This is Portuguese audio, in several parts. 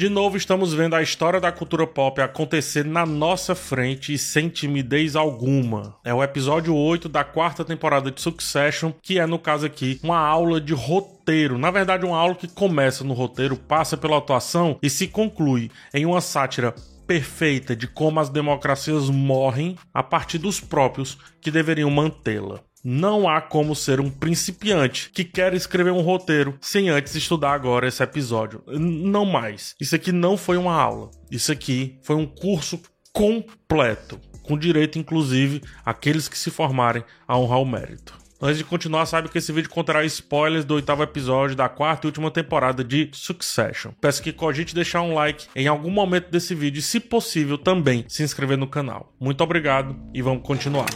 De novo, estamos vendo a história da cultura pop acontecer na nossa frente e sem timidez alguma. É o episódio 8 da quarta temporada de Succession, que é, no caso aqui, uma aula de roteiro. Na verdade, uma aula que começa no roteiro, passa pela atuação e se conclui em uma sátira perfeita de como as democracias morrem a partir dos próprios que deveriam mantê-la. Não há como ser um principiante que quer escrever um roteiro sem antes estudar agora esse episódio. Não mais. Isso aqui não foi uma aula. Isso aqui foi um curso completo, com direito inclusive àqueles que se formarem a honrar o mérito. Antes de continuar, sabe que esse vídeo conterá spoilers do oitavo episódio da quarta e última temporada de Succession. Peço que cogite deixar um like em algum momento desse vídeo e, se possível, também se inscrever no canal. Muito obrigado e vamos continuar.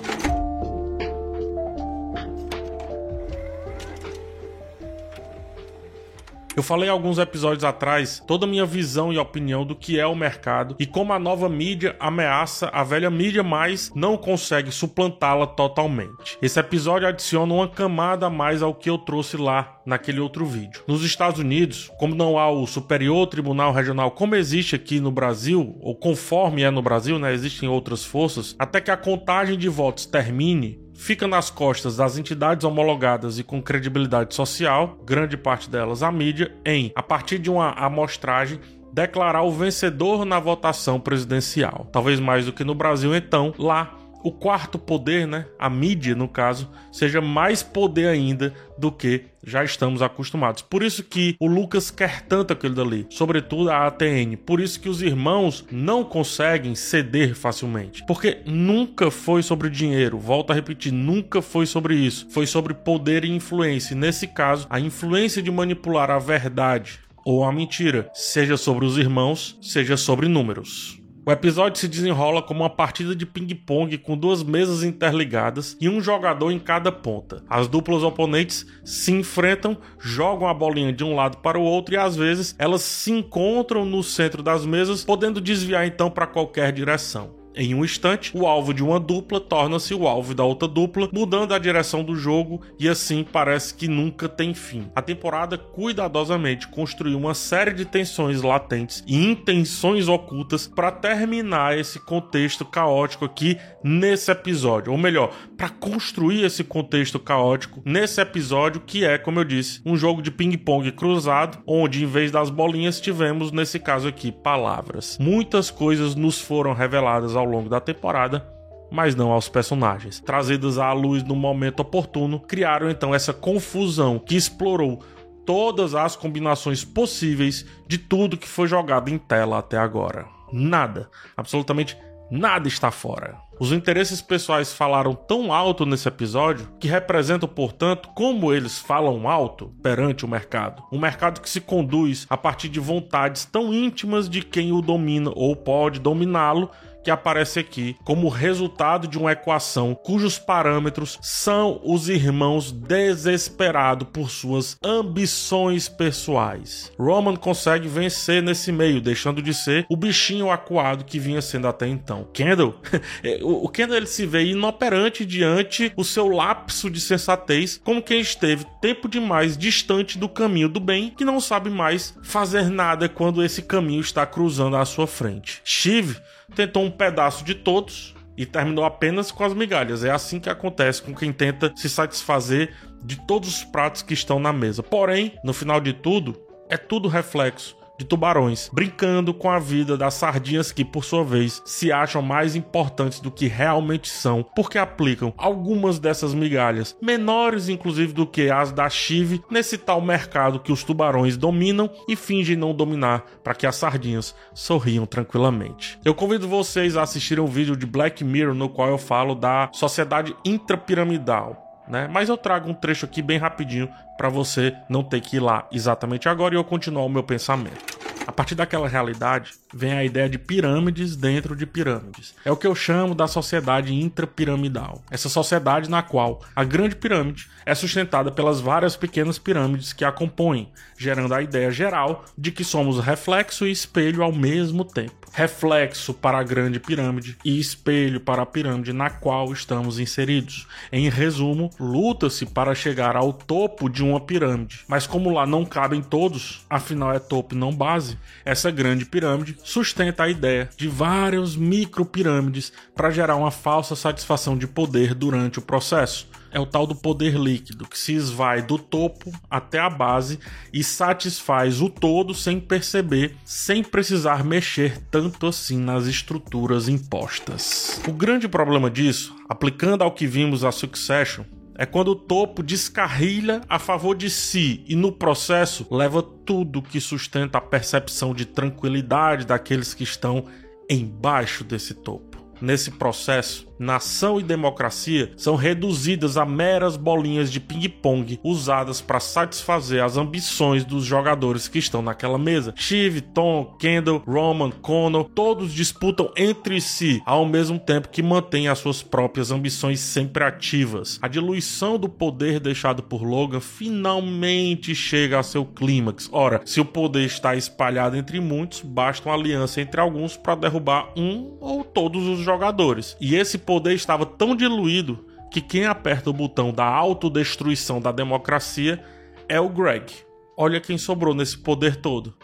Eu falei alguns episódios atrás toda a minha visão e opinião do que é o mercado e como a nova mídia ameaça a velha mídia, mas não consegue suplantá-la totalmente. Esse episódio adiciona uma camada a mais ao que eu trouxe lá naquele outro vídeo. Nos Estados Unidos, como não há o Superior Tribunal Regional como existe aqui no Brasil, ou conforme é no Brasil, né, existem outras forças, até que a contagem de votos termine, fica nas costas das entidades homologadas e com credibilidade social, grande parte delas a mídia, em, a partir de uma amostragem, declarar o vencedor na votação presidencial. Talvez mais do que no Brasil, então, lá o quarto poder, né, a mídia no caso, seja mais poder ainda do que já estamos acostumados. Por isso que o Lucas quer tanto aquilo dali, sobretudo a ATN. Por isso que os irmãos não conseguem ceder facilmente, porque nunca foi sobre dinheiro. Volto a repetir, nunca foi sobre isso. Foi sobre poder e influência. E nesse caso, a influência de manipular a verdade ou a mentira, seja sobre os irmãos, seja sobre números. O episódio se desenrola como uma partida de ping-pong com duas mesas interligadas e um jogador em cada ponta. As duplas oponentes se enfrentam, jogam a bolinha de um lado para o outro e às vezes elas se encontram no centro das mesas, podendo desviar então para qualquer direção. Em um instante, o alvo de uma dupla torna-se o alvo da outra dupla, mudando a direção do jogo e assim parece que nunca tem fim. A temporada cuidadosamente construiu uma série de tensões latentes e intenções ocultas para terminar esse contexto caótico aqui nesse episódio, ou melhor, para construir esse contexto caótico nesse episódio que é, como eu disse, um jogo de ping-pong cruzado, onde em vez das bolinhas tivemos nesse caso aqui palavras. Muitas coisas nos foram reveladas ao ao longo da temporada, mas não aos personagens. Trazidas à luz no momento oportuno, criaram então essa confusão que explorou todas as combinações possíveis de tudo que foi jogado em tela até agora. Nada, absolutamente nada está fora. Os interesses pessoais falaram tão alto nesse episódio que representam, portanto, como eles falam alto perante o mercado. Um mercado que se conduz a partir de vontades tão íntimas de quem o domina ou pode dominá-lo que aparece aqui como resultado de uma equação cujos parâmetros são os irmãos desesperados por suas ambições pessoais. Roman consegue vencer nesse meio, deixando de ser o bichinho acuado que vinha sendo até então. Kendall, o Kendall ele se vê inoperante diante o seu lapso de sensatez, como quem esteve tempo demais distante do caminho do bem, que não sabe mais fazer nada quando esse caminho está cruzando à sua frente. Shiv tentou um pedaço de todos e terminou apenas com as migalhas. É assim que acontece com quem tenta se satisfazer de todos os pratos que estão na mesa. Porém, no final de tudo, é tudo reflexo de tubarões, brincando com a vida das sardinhas que, por sua vez, se acham mais importantes do que realmente são, porque aplicam algumas dessas migalhas, menores inclusive do que as da Chive, nesse tal mercado que os tubarões dominam e fingem não dominar para que as sardinhas sorriam tranquilamente. Eu convido vocês a assistirem um vídeo de Black Mirror no qual eu falo da sociedade intrapiramidal né? Mas eu trago um trecho aqui bem rapidinho para você não ter que ir lá exatamente agora e eu continuar o meu pensamento. A partir daquela realidade vem a ideia de pirâmides dentro de pirâmides. É o que eu chamo da sociedade intrapiramidal. Essa sociedade na qual a grande pirâmide é sustentada pelas várias pequenas pirâmides que a compõem, gerando a ideia geral de que somos reflexo e espelho ao mesmo tempo. reflexo para a grande pirâmide e espelho para a pirâmide na qual estamos inseridos. Em resumo, luta-se para chegar ao topo de uma pirâmide, mas como lá não cabem todos, afinal é topo não base, essa grande pirâmide sustenta a ideia de várias micro pirâmides para gerar uma falsa satisfação de poder durante o processo é o tal do poder líquido, que se esvai do topo até a base e satisfaz o todo sem perceber, sem precisar mexer tanto assim nas estruturas impostas. O grande problema disso, aplicando ao que vimos a Succession, é quando o topo descarrilha a favor de si e no processo leva tudo que sustenta a percepção de tranquilidade daqueles que estão embaixo desse topo. Nesse processo, nação e democracia são reduzidas a meras bolinhas de ping-pong usadas para satisfazer as ambições dos jogadores que estão naquela mesa. Steve, Tom, Kendall, Roman, Connor, todos disputam entre si ao mesmo tempo que mantêm as suas próprias ambições sempre ativas. A diluição do poder deixado por Logan finalmente chega a seu clímax. Ora, se o poder está espalhado entre muitos, basta uma aliança entre alguns para derrubar um ou todos os jogadores. E esse poder estava tão diluído que quem aperta o botão da autodestruição da democracia é o Greg. Olha quem sobrou nesse poder todo: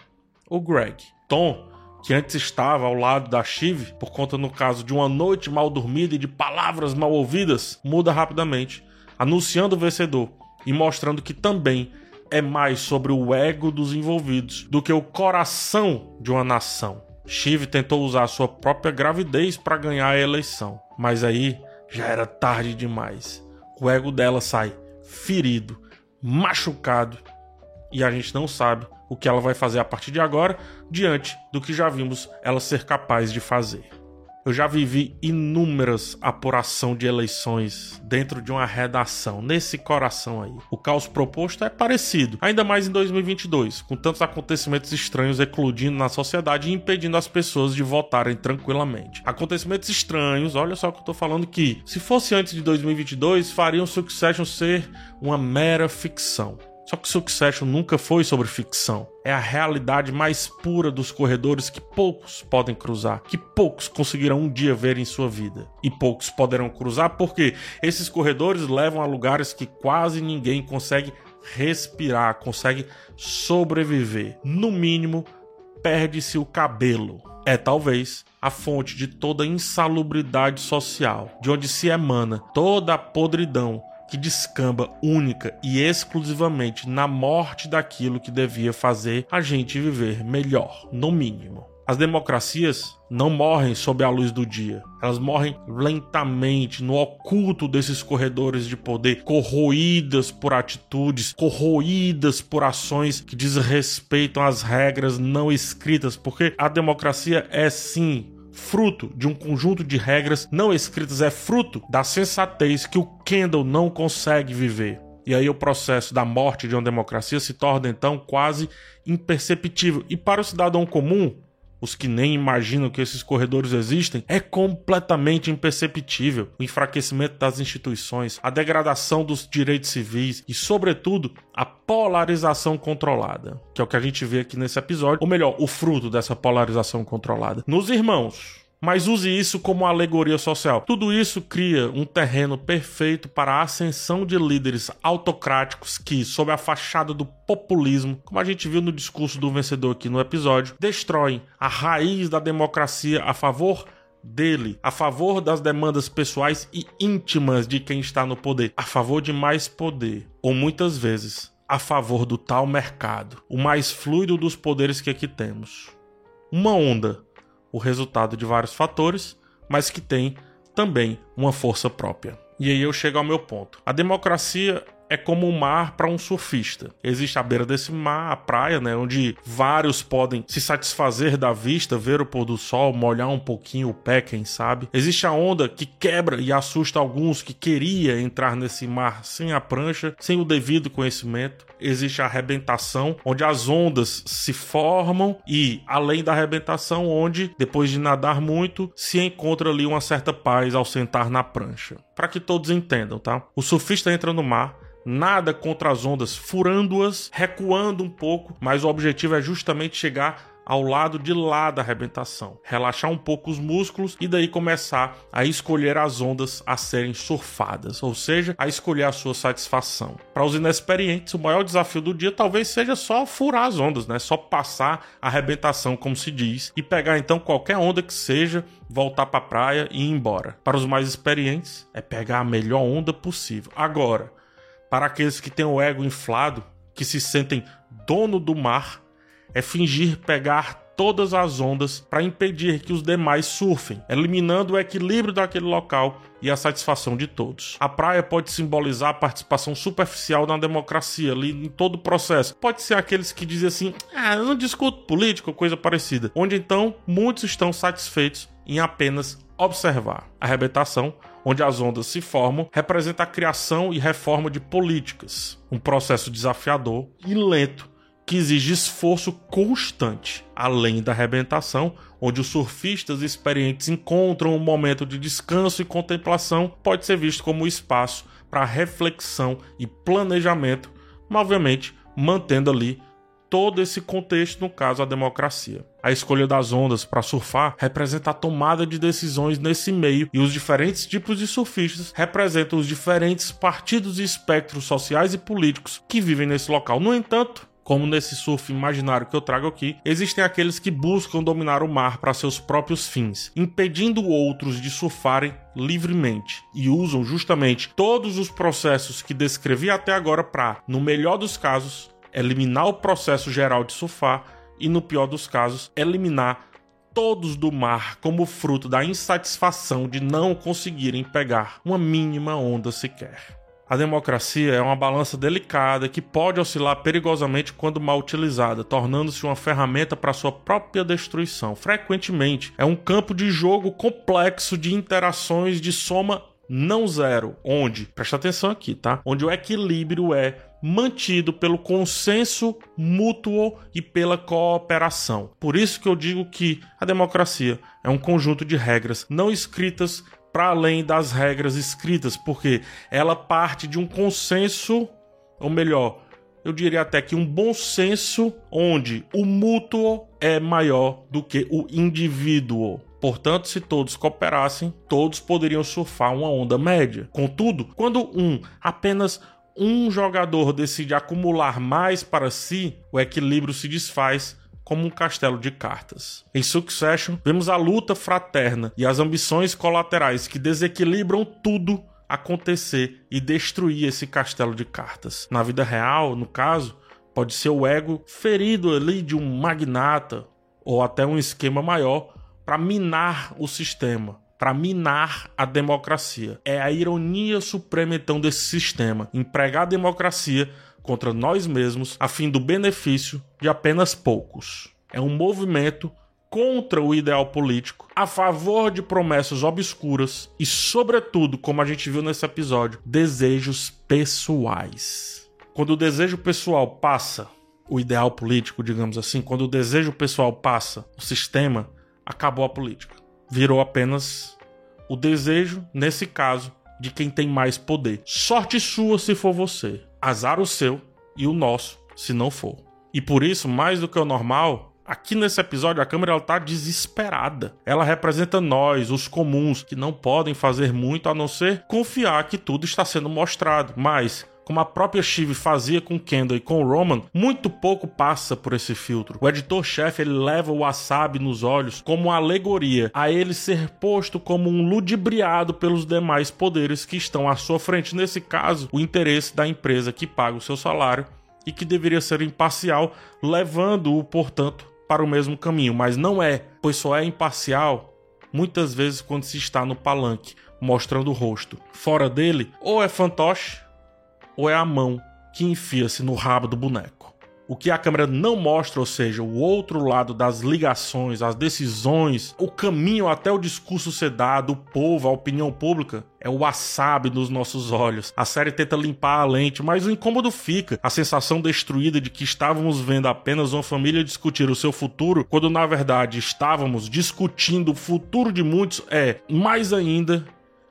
o Greg. Tom, que antes estava ao lado da Shiv, por conta, no caso, de uma noite mal dormida e de palavras mal ouvidas, muda rapidamente, anunciando o vencedor e mostrando que também é mais sobre o ego dos envolvidos do que o coração de uma nação. Shiv tentou usar sua própria gravidez para ganhar a eleição, mas aí já era tarde demais. O ego dela sai ferido, machucado, e a gente não sabe o que ela vai fazer a partir de agora, diante do que já vimos ela ser capaz de fazer. Eu já vivi inúmeras apuração de eleições dentro de uma redação, nesse coração aí. O caos proposto é parecido, ainda mais em 2022, com tantos acontecimentos estranhos eclodindo na sociedade e impedindo as pessoas de votarem tranquilamente. Acontecimentos estranhos, olha só que eu tô falando que, se fosse antes de 2022, fariam Succession ser uma mera ficção. Só que Succession nunca foi sobre ficção. É a realidade mais pura dos corredores que poucos podem cruzar, que poucos conseguirão um dia ver em sua vida. E poucos poderão cruzar porque esses corredores levam a lugares que quase ninguém consegue respirar, consegue sobreviver. No mínimo, perde-se o cabelo. É talvez a fonte de toda a insalubridade social, de onde se emana toda a podridão que descamba única e exclusivamente na morte daquilo que devia fazer a gente viver melhor, no mínimo. As democracias não morrem sob a luz do dia. Elas morrem lentamente no oculto desses corredores de poder, corroídas por atitudes, corroídas por ações que desrespeitam as regras não escritas, porque a democracia é sim fruto de um conjunto de regras não escritas, é fruto da sensatez que o Kendall não consegue viver. E aí o processo da morte de uma democracia se torna então quase imperceptível. E para o cidadão comum, os que nem imaginam que esses corredores existem, é completamente imperceptível. O enfraquecimento das instituições, a degradação dos direitos civis e, sobretudo, a polarização controlada, que é o que a gente vê aqui nesse episódio, ou melhor, o fruto dessa polarização controlada. Nos irmãos, mas use isso como alegoria social. Tudo isso cria um terreno perfeito para a ascensão de líderes autocráticos que, sob a fachada do populismo, como a gente viu no discurso do vencedor aqui no episódio, destroem a raiz da democracia a favor dele, a favor das demandas pessoais e íntimas de quem está no poder, a favor de mais poder, ou muitas vezes a favor do tal mercado, o mais fluido dos poderes que aqui temos. Uma onda o resultado de vários fatores, mas que tem também uma força própria. E aí eu chego ao meu ponto. A democracia é como um mar para um surfista. Existe à beira desse mar a praia, né, onde vários podem se satisfazer da vista, ver o pôr do sol, molhar um pouquinho o pé, quem sabe. Existe a onda que quebra e assusta alguns que queria entrar nesse mar sem a prancha, sem o devido conhecimento. Existe a arrebentação, onde as ondas se formam e além da arrebentação, onde depois de nadar muito, se encontra ali uma certa paz ao sentar na prancha. Para que todos entendam, tá? O surfista entra no mar nada contra as ondas, furando-as, recuando um pouco, mas o objetivo é justamente chegar ao lado de lá da arrebentação, relaxar um pouco os músculos e daí começar a escolher as ondas a serem surfadas, ou seja, a escolher a sua satisfação. Para os inexperientes, o maior desafio do dia talvez seja só furar as ondas, né? Só passar a arrebentação, como se diz, e pegar então qualquer onda que seja, voltar para a praia e ir embora. Para os mais experientes, é pegar a melhor onda possível. Agora, para aqueles que têm o ego inflado, que se sentem dono do mar, é fingir pegar todas as ondas para impedir que os demais surfem, eliminando o equilíbrio daquele local e a satisfação de todos. A praia pode simbolizar a participação superficial na democracia ali em todo o processo. Pode ser aqueles que dizem assim: "Ah, eu não discuto política ou coisa parecida", onde então muitos estão satisfeitos em apenas observar. A arrebentação onde as ondas se formam, representa a criação e reforma de políticas, um processo desafiador e lento que exige esforço constante, além da arrebentação, onde os surfistas experientes encontram um momento de descanso e contemplação, pode ser visto como espaço para reflexão e planejamento, mas obviamente mantendo ali todo esse contexto, no caso a democracia. A escolha das ondas para surfar representa a tomada de decisões nesse meio e os diferentes tipos de surfistas representam os diferentes partidos e espectros sociais e políticos que vivem nesse local. No entanto, como nesse surf imaginário que eu trago aqui, existem aqueles que buscam dominar o mar para seus próprios fins, impedindo outros de surfarem livremente e usam justamente todos os processos que descrevi até agora para, no melhor dos casos, eliminar o processo geral de surfar e, no pior dos casos, eliminar todos do mar como fruto da insatisfação de não conseguirem pegar uma mínima onda sequer. A democracia é uma balança delicada que pode oscilar perigosamente quando mal utilizada, tornando-se uma ferramenta para sua própria destruição. Frequentemente, é um campo de jogo complexo de interações de soma não zero, onde, presta atenção aqui, tá? Onde o equilíbrio é mantido pelo consenso mútuo e pela cooperação. Por isso que eu digo que a democracia é um conjunto de regras não escritas para além das regras escritas, porque ela parte de um consenso, ou melhor, eu diria até que um bom senso onde o mútuo é maior do que o indivíduo. Portanto, se todos cooperassem, todos poderiam surfar uma onda média. Contudo, quando um, apenas um jogador decide acumular mais para si, o equilíbrio se desfaz como um castelo de cartas. Em Succession, vemos a luta fraterna e as ambições colaterais que desequilibram tudo acontecer e destruir esse castelo de cartas. Na vida real, no caso, pode ser o ego ferido ali de um magnata ou até um esquema maior para minar o sistema, para minar a democracia. É a ironia suprema então desse sistema, empregar a democracia contra nós mesmos a fim do benefício de apenas poucos. É um movimento contra o ideal político, a favor de promessas obscuras e, sobretudo, como a gente viu nesse episódio, desejos pessoais. Quando o desejo pessoal passa o ideal político, digamos assim, quando o desejo pessoal passa o sistema, acabou a política. Virou apenas o desejo, nesse caso, de quem tem mais poder. Sorte sua se for você. Azar o seu e o nosso se não for. E por isso, mais do que o normal, Aqui nesse episódio a câmera ela tá desesperada. Ela representa nós, os comuns, que não podem fazer muito a não ser confiar que tudo está sendo mostrado. Mas como a própria Shiv fazia com Kendall e com Roman, muito pouco passa por esse filtro. O editor-chefe ele leva o wasabi nos olhos como uma alegoria a ele ser posto como um ludibriado pelos demais poderes que estão à sua frente. Nesse caso, o interesse da empresa que paga o seu salário e que deveria ser imparcial, levando-o, portanto, para o mesmo caminho, mas não é, pois só é imparcial muitas vezes quando se está no palanque, mostrando o rosto. Fora dele, ou é fantoche ou é a mão que enfia-se no rabo do boneco. O que a câmera não mostra, ou seja, o outro lado das ligações, as decisões, o caminho até o discurso ser dado, o povo, a opinião pública, é o wasabi nos nossos olhos. A série tenta limpar a lente, mas o incômodo fica. A sensação destruída de que estávamos vendo apenas uma família discutir o seu futuro, quando na verdade estávamos discutindo o futuro de muitos, é mais ainda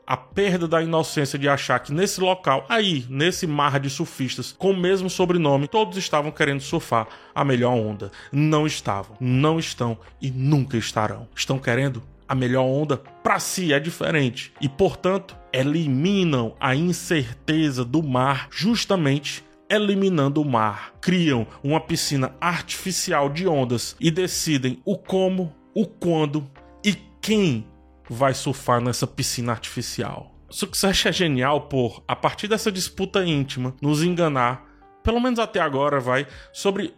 a perda da inocência de achar que nesse local, aí, nesse mar de surfistas com o mesmo sobrenome, todos estavam querendo surfar a melhor onda. Não estavam, não estão e nunca estarão. Estão querendo a melhor onda para si é diferente e, portanto, eliminam a incerteza do mar justamente eliminando o mar. Criam uma piscina artificial de ondas e decidem o como, o quando e quem vai surfar nessa piscina artificial. Success é genial por, a partir dessa disputa íntima, nos enganar, pelo menos até agora, vai, sobre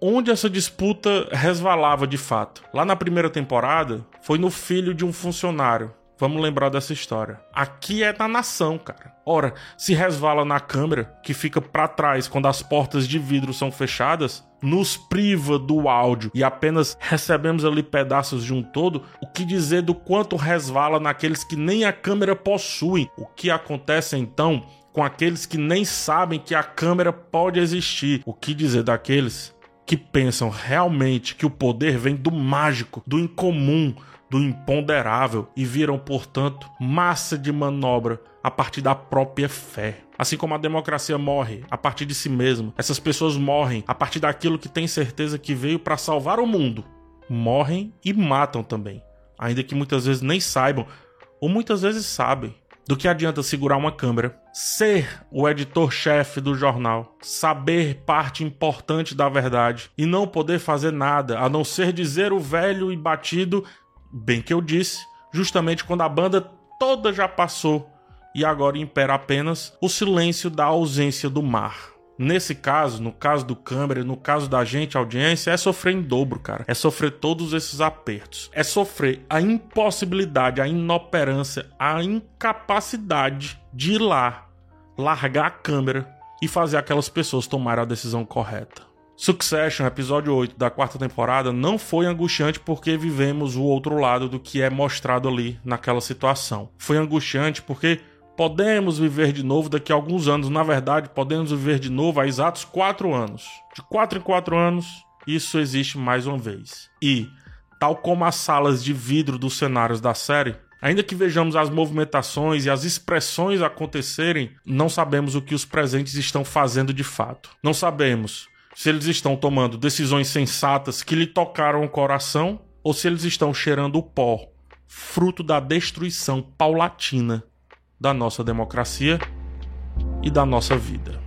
onde essa disputa resvalava de fato. Lá na primeira temporada, foi no filho de um funcionário. Vamos lembrar dessa história. Aqui é na nação, cara. Ora, se resvala na câmera, que fica para trás quando as portas de vidro são fechadas, nos priva do áudio e apenas recebemos ali pedaços de um todo, o que dizer do quanto resvala naqueles que nem a câmera possuem? O que acontece então com aqueles que nem sabem que a câmera pode existir? O que dizer daqueles que pensam realmente que o poder vem do mágico, do incomum, do imponderável e viram, portanto, massa de manobra a partir da própria fé. Assim como a democracia morre a partir de si mesma, essas pessoas morrem a partir daquilo que tem certeza que veio para salvar o mundo. Morrem e matam também, ainda que muitas vezes nem saibam, ou muitas vezes sabem. Do que adianta segurar uma câmera, ser o editor-chefe do jornal, saber parte importante da verdade e não poder fazer nada a não ser dizer o velho e batido Bem que eu disse, justamente quando a banda toda já passou e agora impera apenas o silêncio da ausência do mar. Nesse caso, no caso do câmera, no caso da gente, audiência, é sofrer em dobro, cara. É sofrer todos esses apertos. É sofrer a impossibilidade, a inoperância, a incapacidade de ir lá, largar a câmera e fazer aquelas pessoas tomarem a decisão correta. Succession, episódio 8 da quarta temporada, não foi angustiante porque vivemos o outro lado do que é mostrado ali naquela situação. Foi angustiante porque podemos viver de novo daqui a alguns anos. Na verdade, podemos viver de novo há exatos quatro anos. De quatro em quatro anos, isso existe mais uma vez. E, tal como as salas de vidro dos cenários da série, Ainda que vejamos as movimentações e as expressões acontecerem, não sabemos o que os presentes estão fazendo de fato. Não sabemos se eles estão tomando decisões sensatas que lhe tocaram o coração ou se eles estão cheirando o pó, fruto da destruição paulatina da nossa democracia e da nossa vida.